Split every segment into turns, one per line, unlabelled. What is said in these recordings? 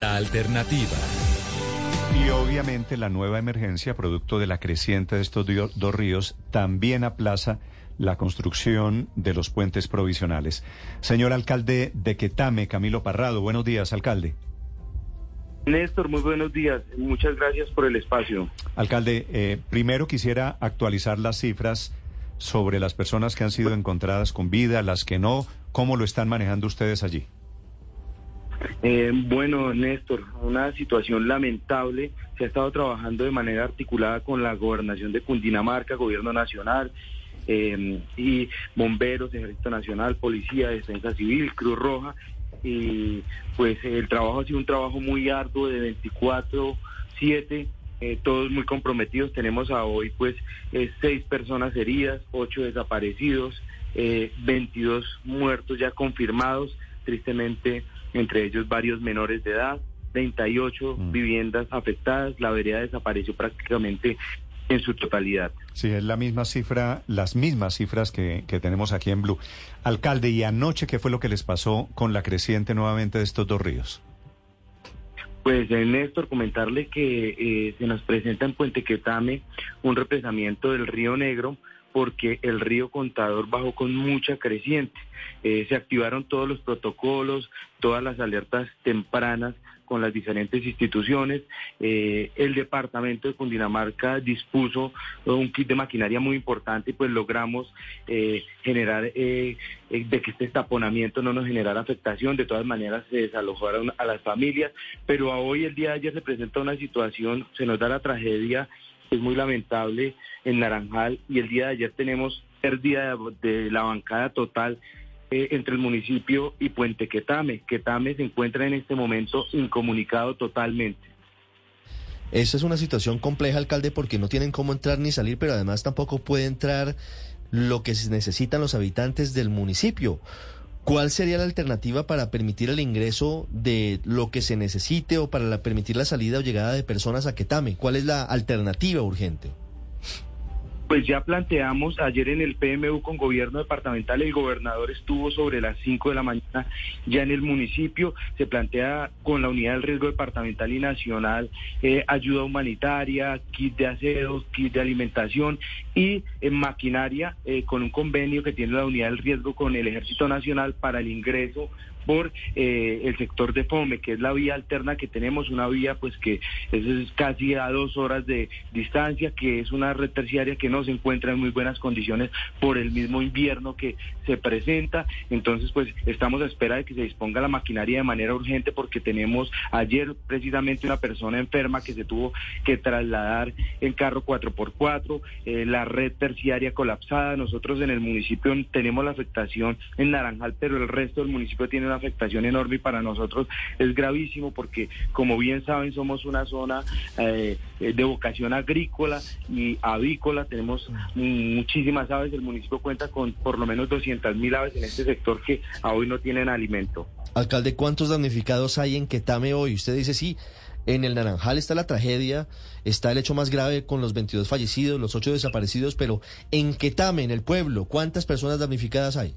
La alternativa.
Y obviamente la nueva emergencia, producto de la creciente de estos dos ríos, también aplaza la construcción de los puentes provisionales. Señor alcalde de Quetame, Camilo Parrado, buenos días, alcalde.
Néstor, muy buenos días. Muchas gracias por el espacio.
Alcalde, eh, primero quisiera actualizar las cifras sobre las personas que han sido encontradas con vida, las que no, cómo lo están manejando ustedes allí.
Eh, bueno, Néstor, una situación lamentable. Se ha estado trabajando de manera articulada con la gobernación de Cundinamarca, gobierno nacional eh, y bomberos, ejército nacional, policía, defensa civil, Cruz Roja. Y pues el trabajo ha sido un trabajo muy arduo de 24-7. Eh, todos muy comprometidos. Tenemos a hoy pues seis personas heridas, ocho desaparecidos, 22 muertos ya confirmados. Tristemente entre ellos varios menores de edad, 38 mm. viviendas afectadas, la vereda desapareció prácticamente en su totalidad.
Sí, es la misma cifra, las mismas cifras que, tenemos aquí en Blue. Alcalde, ¿y anoche qué fue lo que les pasó con la creciente nuevamente de estos dos ríos?
Pues eh, Néstor, comentarle que eh, se nos presenta en Puente Quetame un represamiento del río Negro porque el río Contador bajó con mucha creciente. Eh, se activaron todos los protocolos, todas las alertas tempranas con las diferentes instituciones. Eh, el departamento de Cundinamarca dispuso un kit de maquinaria muy importante y pues logramos eh, generar de que este taponamiento no nos generara afectación. De todas maneras se desalojaron a las familias, pero hoy, el día de ayer, se presenta una situación, se nos da la tragedia es muy lamentable en Naranjal y el día de ayer tenemos pérdida de, la bancada total eh, entre el municipio y Puente Quetame. Quetame se encuentra en este momento incomunicado totalmente.
Esa es una situación compleja, alcalde, porque no tienen cómo entrar ni salir, pero además tampoco puede entrar lo que necesitan los habitantes del municipio. ¿Cuál sería la alternativa para permitir el ingreso de lo que se necesite o para permitir la salida o llegada de personas a Quetame? ¿Cuál es la alternativa urgente?
Pues ya planteamos ayer en el PMU con gobierno departamental, el gobernador estuvo sobre las 5 de la mañana ya en el municipio, se plantea con la unidad del riesgo departamental y nacional eh, ayuda humanitaria, kit de aseo, kit de alimentación y en maquinaria eh, con un convenio que tiene la unidad del riesgo con el Ejército Nacional para el ingreso por eh, el sector de FOME, que es la vía alterna que tenemos, una vía pues que es casi a dos horas de distancia, que es una red terciaria que no se encuentra en muy buenas condiciones por el mismo invierno que se presenta. Entonces pues estamos a espera de que se disponga la maquinaria de manera urgente porque tenemos ayer precisamente una persona enferma que se tuvo que trasladar en carro 4x4, eh, la red terciaria colapsada. Nosotros en el municipio tenemos la afectación en Naranjal, pero el resto del municipio tiene una afectación enorme y para nosotros es gravísimo porque, como bien saben, somos una zona eh, de vocación agrícola y avícola. Tenemos muchísimas aves. El municipio cuenta con por lo menos 200 mil aves en este sector que a hoy no tienen alimento.
Alcalde, ¿cuántos damnificados hay en Quetame hoy? Usted dice sí. En el Naranjal está la tragedia, está el hecho más grave con los 22 fallecidos, los 8 desaparecidos, pero en Quetame, en el pueblo, ¿cuántas personas damnificadas hay?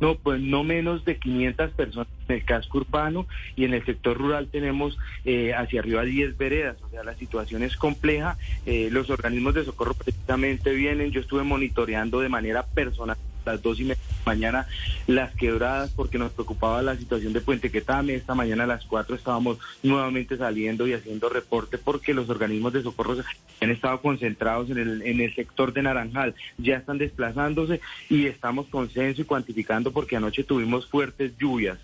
No, pues no menos de 500 personas en el casco urbano y en el sector rural tenemos eh, hacia arriba 10 veredas, o sea, la situación es compleja. Eh, los organismos de socorro precisamente vienen, yo estuve monitoreando de manera personal las dos y media de la mañana las quebradas porque nos preocupaba la situación de Puente Quetame. Esta mañana a las cuatro estábamos nuevamente saliendo y haciendo reporte porque los organismos de socorro han estado concentrados en el, en el sector de Naranjal. Ya están desplazándose y estamos con censo y cuantificando porque anoche tuvimos fuertes lluvias.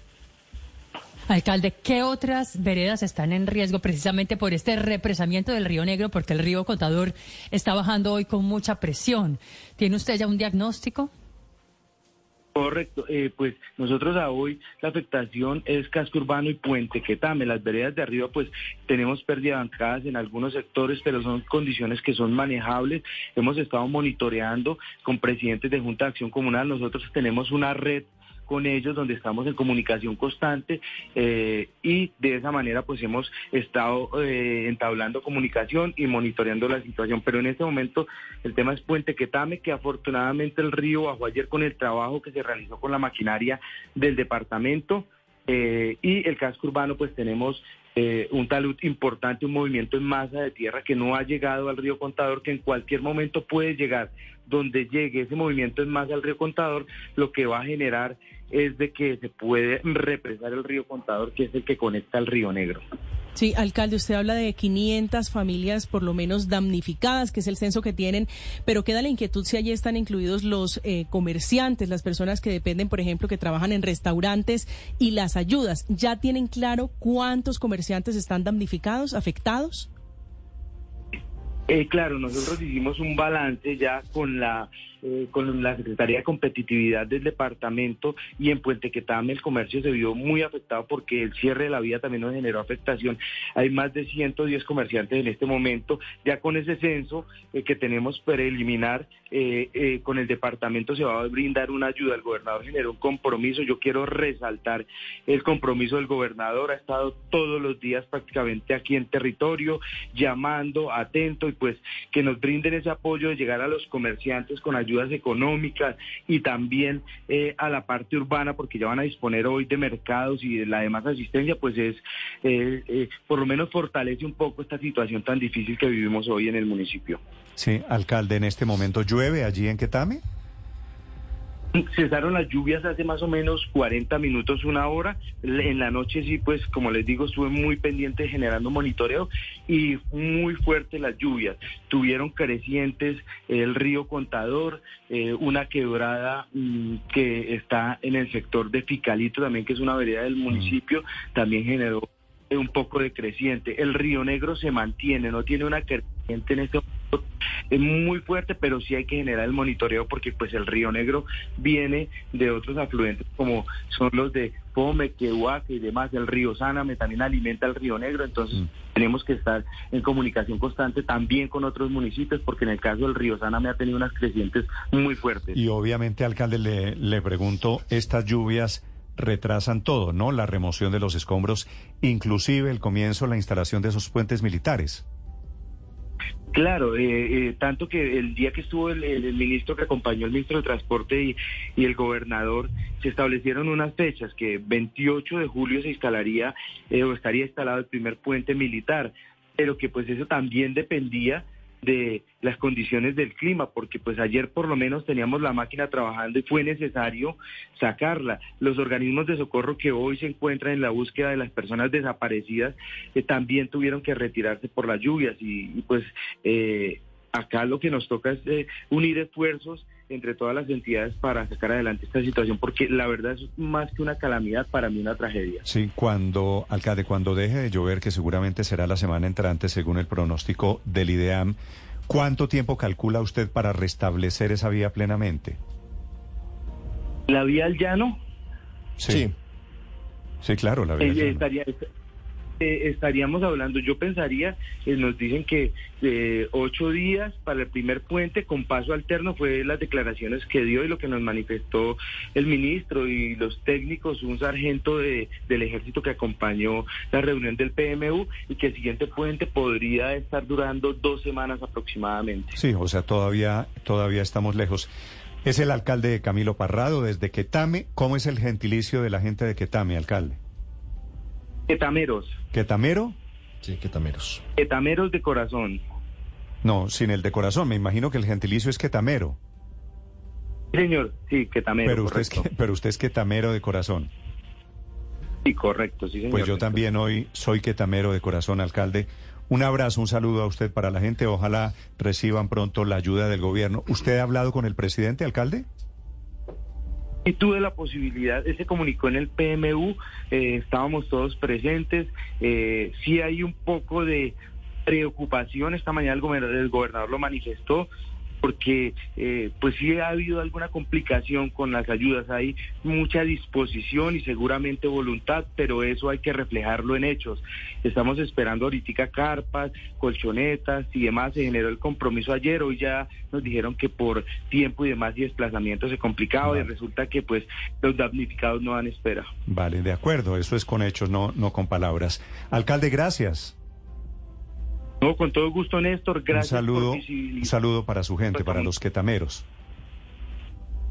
Alcalde, ¿qué otras veredas están en riesgo precisamente por este represamiento del Río Negro? Porque el río Contador está bajando hoy con mucha presión. ¿Tiene usted ya un diagnóstico?
Correcto, eh, pues nosotros a hoy la afectación es casco urbano y puente Quetame. Las veredas de arriba pues tenemos pérdida bancadas en algunos sectores, pero son condiciones que son manejables. Hemos estado monitoreando con presidentes de Junta de Acción Comunal. Nosotros tenemos una red con ellos, donde estamos en comunicación constante eh, y de esa manera pues hemos estado eh, entablando comunicación y monitoreando la situación. Pero en este momento el tema es Puente Quetame, que afortunadamente el río bajó ayer con el trabajo que se realizó con la maquinaria del departamento Eh, y el casco urbano, pues tenemos un talud importante, un movimiento en masa de tierra que no ha llegado al río Contador, que en cualquier momento puede llegar. Donde llegue ese movimiento en masa al río Contador, lo que va a generar es de que se puede represar el río Contador, que es el que conecta al río Negro.
Sí, alcalde, usted habla de 500 familias por lo menos damnificadas, que es el censo que tienen, pero queda la inquietud si allí están incluidos los eh, comerciantes, las personas que dependen, por ejemplo, que trabajan en restaurantes y las ayudas. ¿Ya tienen claro cuántos comerciantes están damnificados, afectados?
Eh, claro, nosotros hicimos un balance ya con la eh, con la Secretaría de Competitividad del departamento y en Puente Quetame el comercio se vio muy afectado porque el cierre de la vía también nos generó afectación. Hay más de 110 comerciantes en este momento. Ya con ese censo eh, que tenemos para eliminar, eh, con el departamento se va a brindar una ayuda. El gobernador generó un compromiso. Yo quiero resaltar el compromiso del gobernador. Ha estado todos los días prácticamente aquí en territorio, llamando, atento y pues que nos brinden ese apoyo de llegar a los comerciantes con ayuda ayudas económicas y también eh, a la parte urbana, porque ya van a disponer hoy de mercados y de la demás asistencia, pues es, eh, eh, por lo menos fortalece un poco esta situación tan difícil que vivimos hoy en el municipio.
Sí, alcalde, en este momento llueve allí en Quetame.
Cesaron las lluvias hace más o menos 40 minutos, una hora. En la noche sí, pues como les digo, estuve muy pendiente generando monitoreo y muy fuerte las lluvias. Tuvieron crecientes el río Contador, eh, una quebrada mm, que está en el sector de Ficalito también, que es una vereda del municipio, también generó un poco de creciente. El río Negro se mantiene, no tiene una creciente en este momento es muy fuerte, pero sí hay que generar el monitoreo porque pues el río Negro viene de otros afluentes como son los de Fome, Quehuaque y demás. El río Sáname también alimenta el río Negro, entonces mm. tenemos que estar en comunicación constante también con otros municipios porque en el caso del río Sáname ha tenido unas crecientes muy fuertes.
Y obviamente, alcalde, le, le pregunto, estas lluvias retrasan todo, ¿no? La remoción de los escombros, inclusive el comienzo, la instalación de esos puentes militares.
Claro, eh, eh, tanto que el día que estuvo el, ministro que acompañó al ministro de Transporte y, y, el gobernador, se establecieron unas fechas que 28 de julio se instalaría eh, o estaría instalado el primer puente militar, pero que pues eso también dependía de las condiciones del clima, porque pues ayer por lo menos teníamos la máquina trabajando y fue necesario sacarla. Los organismos de socorro que hoy se encuentran en la búsqueda de las personas desaparecidas eh, también tuvieron que retirarse por las lluvias y, pues eh, acá lo que nos toca es eh, unir esfuerzos entre todas las entidades para sacar adelante esta situación, porque la verdad es más que una calamidad, para mí una tragedia.
Sí, cuando, alcalde, cuando deje de llover, que seguramente será la semana entrante según el pronóstico del IDEAM, ¿cuánto tiempo calcula usted para restablecer esa vía plenamente?
¿La vía al llano?
Sí. Sí, claro, la vía al
eh, estaríamos hablando, yo pensaría, eh, nos dicen que eh, ocho días para el primer puente con paso alterno fue las declaraciones que dio y lo que nos manifestó el ministro y los técnicos, un sargento de, del ejército que acompañó la reunión del PMU y que el siguiente puente podría estar durando dos semanas aproximadamente.
Sí, o sea, todavía, todavía estamos lejos. Es el alcalde Camilo Parrado desde Quetame. ¿Cómo es el gentilicio de la gente de Quetame, alcalde?
Quetameros.
¿Quetamero?
Sí, quetameros.
Quetameros de corazón.
No, sin el de corazón. Me imagino que el gentilicio es quetamero.
señor, sí, quetamero.
Pero usted, es, pero usted es quetamero de corazón.
Sí, correcto, sí, señor.
Pues yo también hoy soy quetamero de corazón, alcalde. Un abrazo, un saludo a usted para la gente. Ojalá reciban pronto la ayuda del gobierno. ¿Usted ha hablado con el presidente, alcalde?
Y tuve la posibilidad, se comunicó en el PMU, eh, estábamos todos presentes, eh, sí hay un poco de preocupación, esta mañana el gobernador lo manifestó, porque eh, pues sí ha habido alguna complicación con las ayudas, hay mucha disposición y seguramente voluntad, pero eso hay que reflejarlo en hechos. Estamos esperando ahorita carpas, colchonetas y demás, se generó el compromiso ayer, hoy ya nos dijeron que por tiempo y demás y desplazamiento se complicaba y resulta que pues los damnificados no dan espera.
Vale, de acuerdo, eso es con hechos, no, no con palabras. Alcalde, gracias.
No, con todo gusto, Néstor. Gracias.
Un saludo, un saludo para su gente, para los quetameros.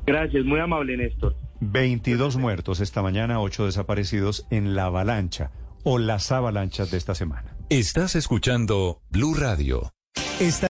Gracias, muy amable, Néstor.
22 muertos esta mañana, 8 desaparecidos en la avalancha o las avalanchas de esta semana.
Estás escuchando Blue Radio.